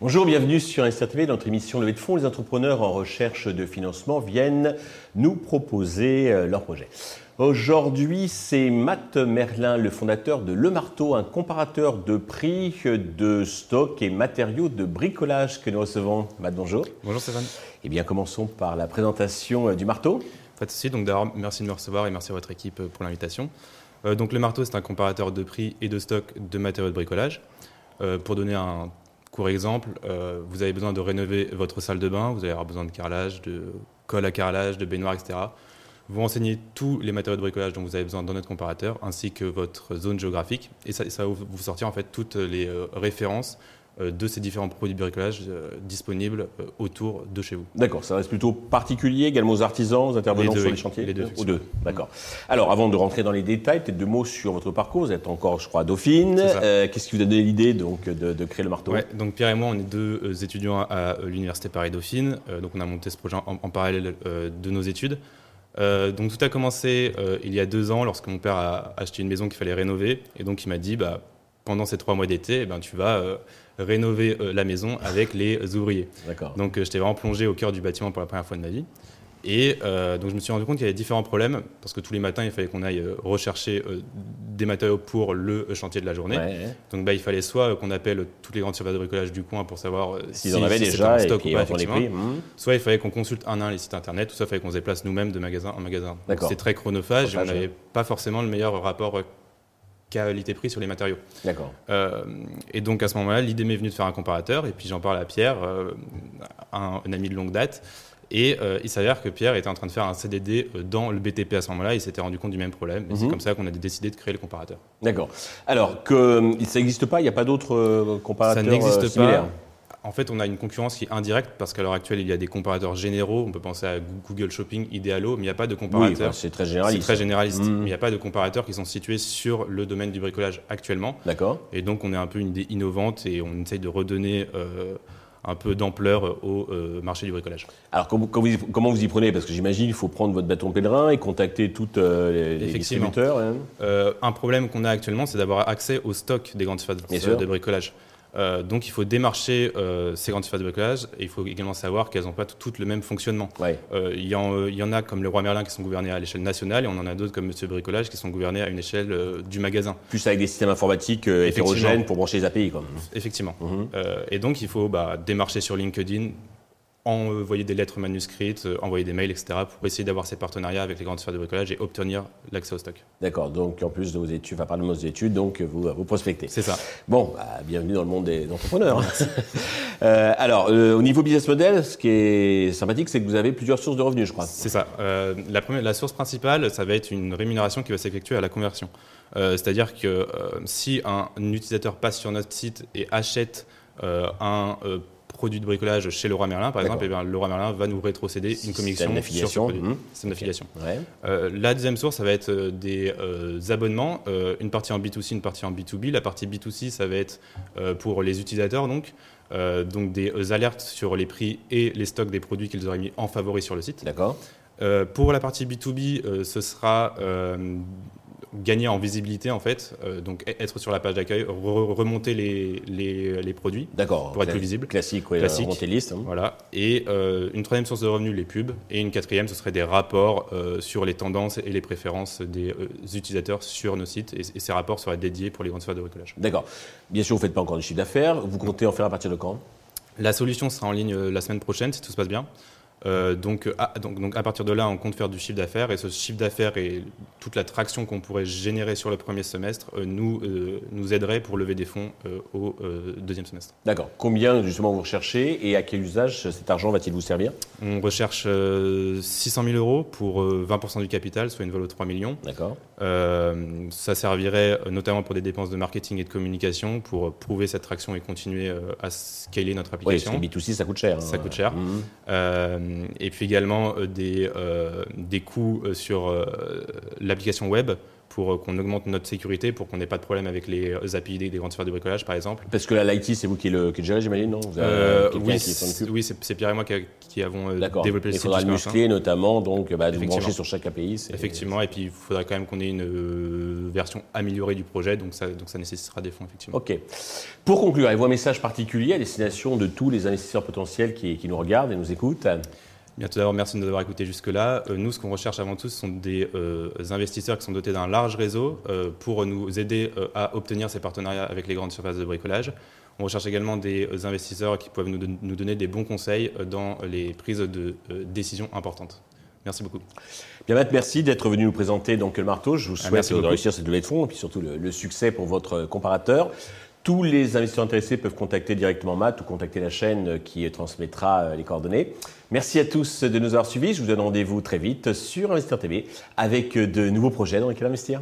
Bonjour, bienvenue sur Investir TV. Dans notre émission Levée de fonds, les entrepreneurs en recherche de financement viennent nous proposer euh, leurs projets. Aujourd'hui, c'est Matt Merlin, le fondateur de Le Marteau, un comparateur de prix, de stock et matériaux de bricolage que nous recevons. Matt, bonjour. Bonjour Stéphane. Eh bien, commençons par la présentation euh, du marteau. Pas de souci. Donc d'abord, merci de me recevoir et merci à votre équipe pour l'invitation. Euh, donc Le Marteau, c'est un comparateur de prix et de stock de matériaux de bricolage. pour donner un Court exemple, euh, vous avez besoin de rénover votre salle de bain, vous allez avoir besoin de carrelage, de colle à carrelage, de baignoire, etc. Vous renseignez tous les matériaux de bricolage dont vous avez besoin dans notre comparateur, ainsi que votre zone géographique, et ça, ça va vous sortir en fait toutes les euh, références euh, de ces différents produits de bricolage euh, disponibles euh, autour de chez vous. D'accord, ça reste plutôt particulier également aux artisans, aux intervenants sur les chantiers Les deux. Aux deux, d'accord. Alors, avant de rentrer dans les détails, peut-être deux mots sur votre parcours. Vous êtes encore, je crois, à Dauphine. Qu'est-ce qui vous a donné l'idée donc, de, créer le marteau? Ouais, donc Pierre et moi, on est deux étudiants à l'Université Paris-Dauphine. donc, on a monté ce projet en, parallèle de nos études. donc tout a commencé il y a deux ans lorsque mon père a acheté une maison qu'il fallait rénover et donc il m'a dit bah, pendant ces trois mois d'été, eh ben, tu vas rénover euh, la maison avec les ouvriers. Donc euh, j'étais vraiment plongé au cœur du bâtiment pour la première fois de ma vie. Et euh, donc je me suis rendu compte qu'il y avait différents problèmes, parce que tous les matins, il fallait qu'on aille rechercher des matériaux pour le chantier de la journée. Donc bah, il fallait soit qu'on appelle toutes les grandes surfaces de bricolage du coin pour savoir s'ils en avaient déjà stock ou pas, effectivement. Hmm. Soit il fallait qu'on consulte un à un les sites internet, ou soit il fallait qu'on se déplace nous-mêmes de magasin en magasin. C'est très chronophage et on n'avait pas forcément le meilleur rapport qualité-prix sur les matériaux. D'accord. Euh, et donc à ce moment-là, l'idée m'est venue de faire un comparateur, et puis j'en parle à Pierre, euh, un, ami de longue date. Et euh, il s'avère que Pierre était en train de faire un CDD dans le BTP à ce moment-là. Il s'était rendu compte du même problème. Et c'est mhm. comme ça qu'on a décidé de créer le comparateur. D'accord. Alors, que, ça n'existe pas Il n'y a pas d'autres comparateurs Ça n'existe pas. En fait, on a une concurrence qui est indirecte parce qu'à l'heure actuelle, il y a des comparateurs généraux. On peut penser à Google Shopping, Idealo, mais il n'y a pas de comparateurs. Oui, c'est très généraliste. C'est très généraliste. Mmh. Mais il n'y a pas de comparateurs qui sont situés sur le domaine du bricolage actuellement. D'accord. Et donc, on est un peu une idée innovante et on essaye de redonner. Euh, un peu d'ampleur au euh, marché du bricolage. Alors comment, vous y prenez? Parce que j'imagine qu'il faut prendre votre bâton pèlerin et contacter tous euh, les, distributeurs. Hein. un problème qu'on a actuellement, c'est d'avoir accès au stock des grandes surfaces de bricolage. Euh, donc il faut démarcher euh, ces grandes surfaces de bricolage et il faut également savoir qu'elles n'ont pas toutes le même fonctionnement. Euh, il y, en a comme le Roi Merlin qui sont gouvernés à l'échelle nationale et on en a d'autres comme Monsieur Bricolage qui sont gouvernés à une échelle du magasin. Plus avec des systèmes informatiques hétérogènes pour brancher les API. Effectivement. Mhm. et donc il faut bah, démarcher sur LinkedIn, envoyer des lettres manuscrites, euh, envoyer des mails, etc., pour essayer d'avoir ces partenariats avec les grandes sphères de bricolage et obtenir l'accès au stock. D'accord, donc en plus de vos études, enfin, de vos études, donc vous, vous prospectez. C'est ça. Bon, bah, bienvenue dans le monde des entrepreneurs. euh, alors, euh, au niveau business model, ce qui est sympathique, c'est que vous avez plusieurs sources de revenus, je crois. C'est ça. Euh, la, première, la source principale, ça va être une rémunération qui va s'effectuer à la conversion. C'est-à-dire que si un, utilisateur passe sur notre site et achète un produit de bricolage chez Leroy Merlin, par exemple, et eh bien, Leroy Merlin va nous rétrocéder une commission sur ce produit. Mmh. Système d'affiliation. Euh, la deuxième source, ça va être euh, des euh, abonnements, une partie en B2C, une partie en B2B. La partie B2C, ça va être pour les utilisateurs, donc, donc des alertes sur les prix et les stocks des produits qu'ils auraient mis en favori sur le site. D'accord. pour la partie B2B, ce sera gagner en visibilité en fait, euh, donc e-, être sur la page d'accueil, remonter les, les, les produits pour être plus visible. Classique, oui, Classique. remonter liste. Hein. Voilà. Et euh, une troisième source de revenus, les pubs. Et une quatrième, ce serait des rapports euh, sur les tendances et les préférences des utilisateurs sur nos sites. Et, ces rapports seraient dédiés pour les grandes sphères de bricolage. D'accord. Bien sûr, vous ne faites pas encore de chiffre d'affaires. Vous comptez en faire à partir de quand? La solution sera en ligne la semaine prochaine, si tout se passe bien. Euh, donc, à, donc, donc, à partir de là, on compte faire du chiffre d'affaires et ce chiffre d'affaires et toute la traction qu'on pourrait générer sur le premier semestre euh, nous, euh, nous aiderait pour lever des fonds au deuxième semestre. D'accord. Combien justement vous recherchez et à quel usage cet argent va-t-il vous servir? On recherche 600 000 euros pour 20% du capital, soit une valeur de 3 millions. D'accord. ça servirait notamment pour des dépenses de marketing et de communication pour prouver cette traction et continuer à scaler notre application. Oui, parce que B2C, ça coûte cher. Hein. Ça coûte cher. Mmh. Euh, et puis également euh, euh, des coûts sur l'application web pour qu'on augmente notre sécurité, pour qu'on n'ait pas de problème avec les API des, grandes surfaces de bricolage, par exemple. Parce que l'IT, c'est vous qui le, qui le gérez, j'imagine, non? Oui, oui c'est Pierre et moi qui, avons développé le site. Il faudra le muscler, notamment, donc bah, de brancher sur chaque API. Effectivement, et puis il faudrait quand même qu'on ait une version améliorée du projet, donc ça, donc ça nécessitera des fonds, effectivement. OK. Pour conclure, avez-vous un message particulier à destination de tous les investisseurs potentiels qui, qui nous regardent et nous écoutent? Bien, tout d'abord, merci de nous avoir écoutés jusque-là. Euh, nous, ce qu'on recherche avant tout, ce sont des euh, investisseurs qui sont dotés d'un large réseau euh, pour nous aider à obtenir ces partenariats avec les grandes surfaces de bricolage. On recherche également des investisseurs qui peuvent nous, donner des bons conseils dans les prises de décisions importantes. Merci beaucoup. Bien, Matt, merci d'être venu nous présenter donc, le marteau. Je vous ah, souhaite de réussir cette levée de fonds et puis surtout le succès pour votre comparateur. Tous les investisseurs intéressés peuvent contacter directement Matt ou contacter la chaîne qui transmettra euh, les coordonnées. Merci à tous de nous avoir suivis. Je vous donne rendez-vous très vite sur Investir TV avec de nouveaux projets dans lesquels investir.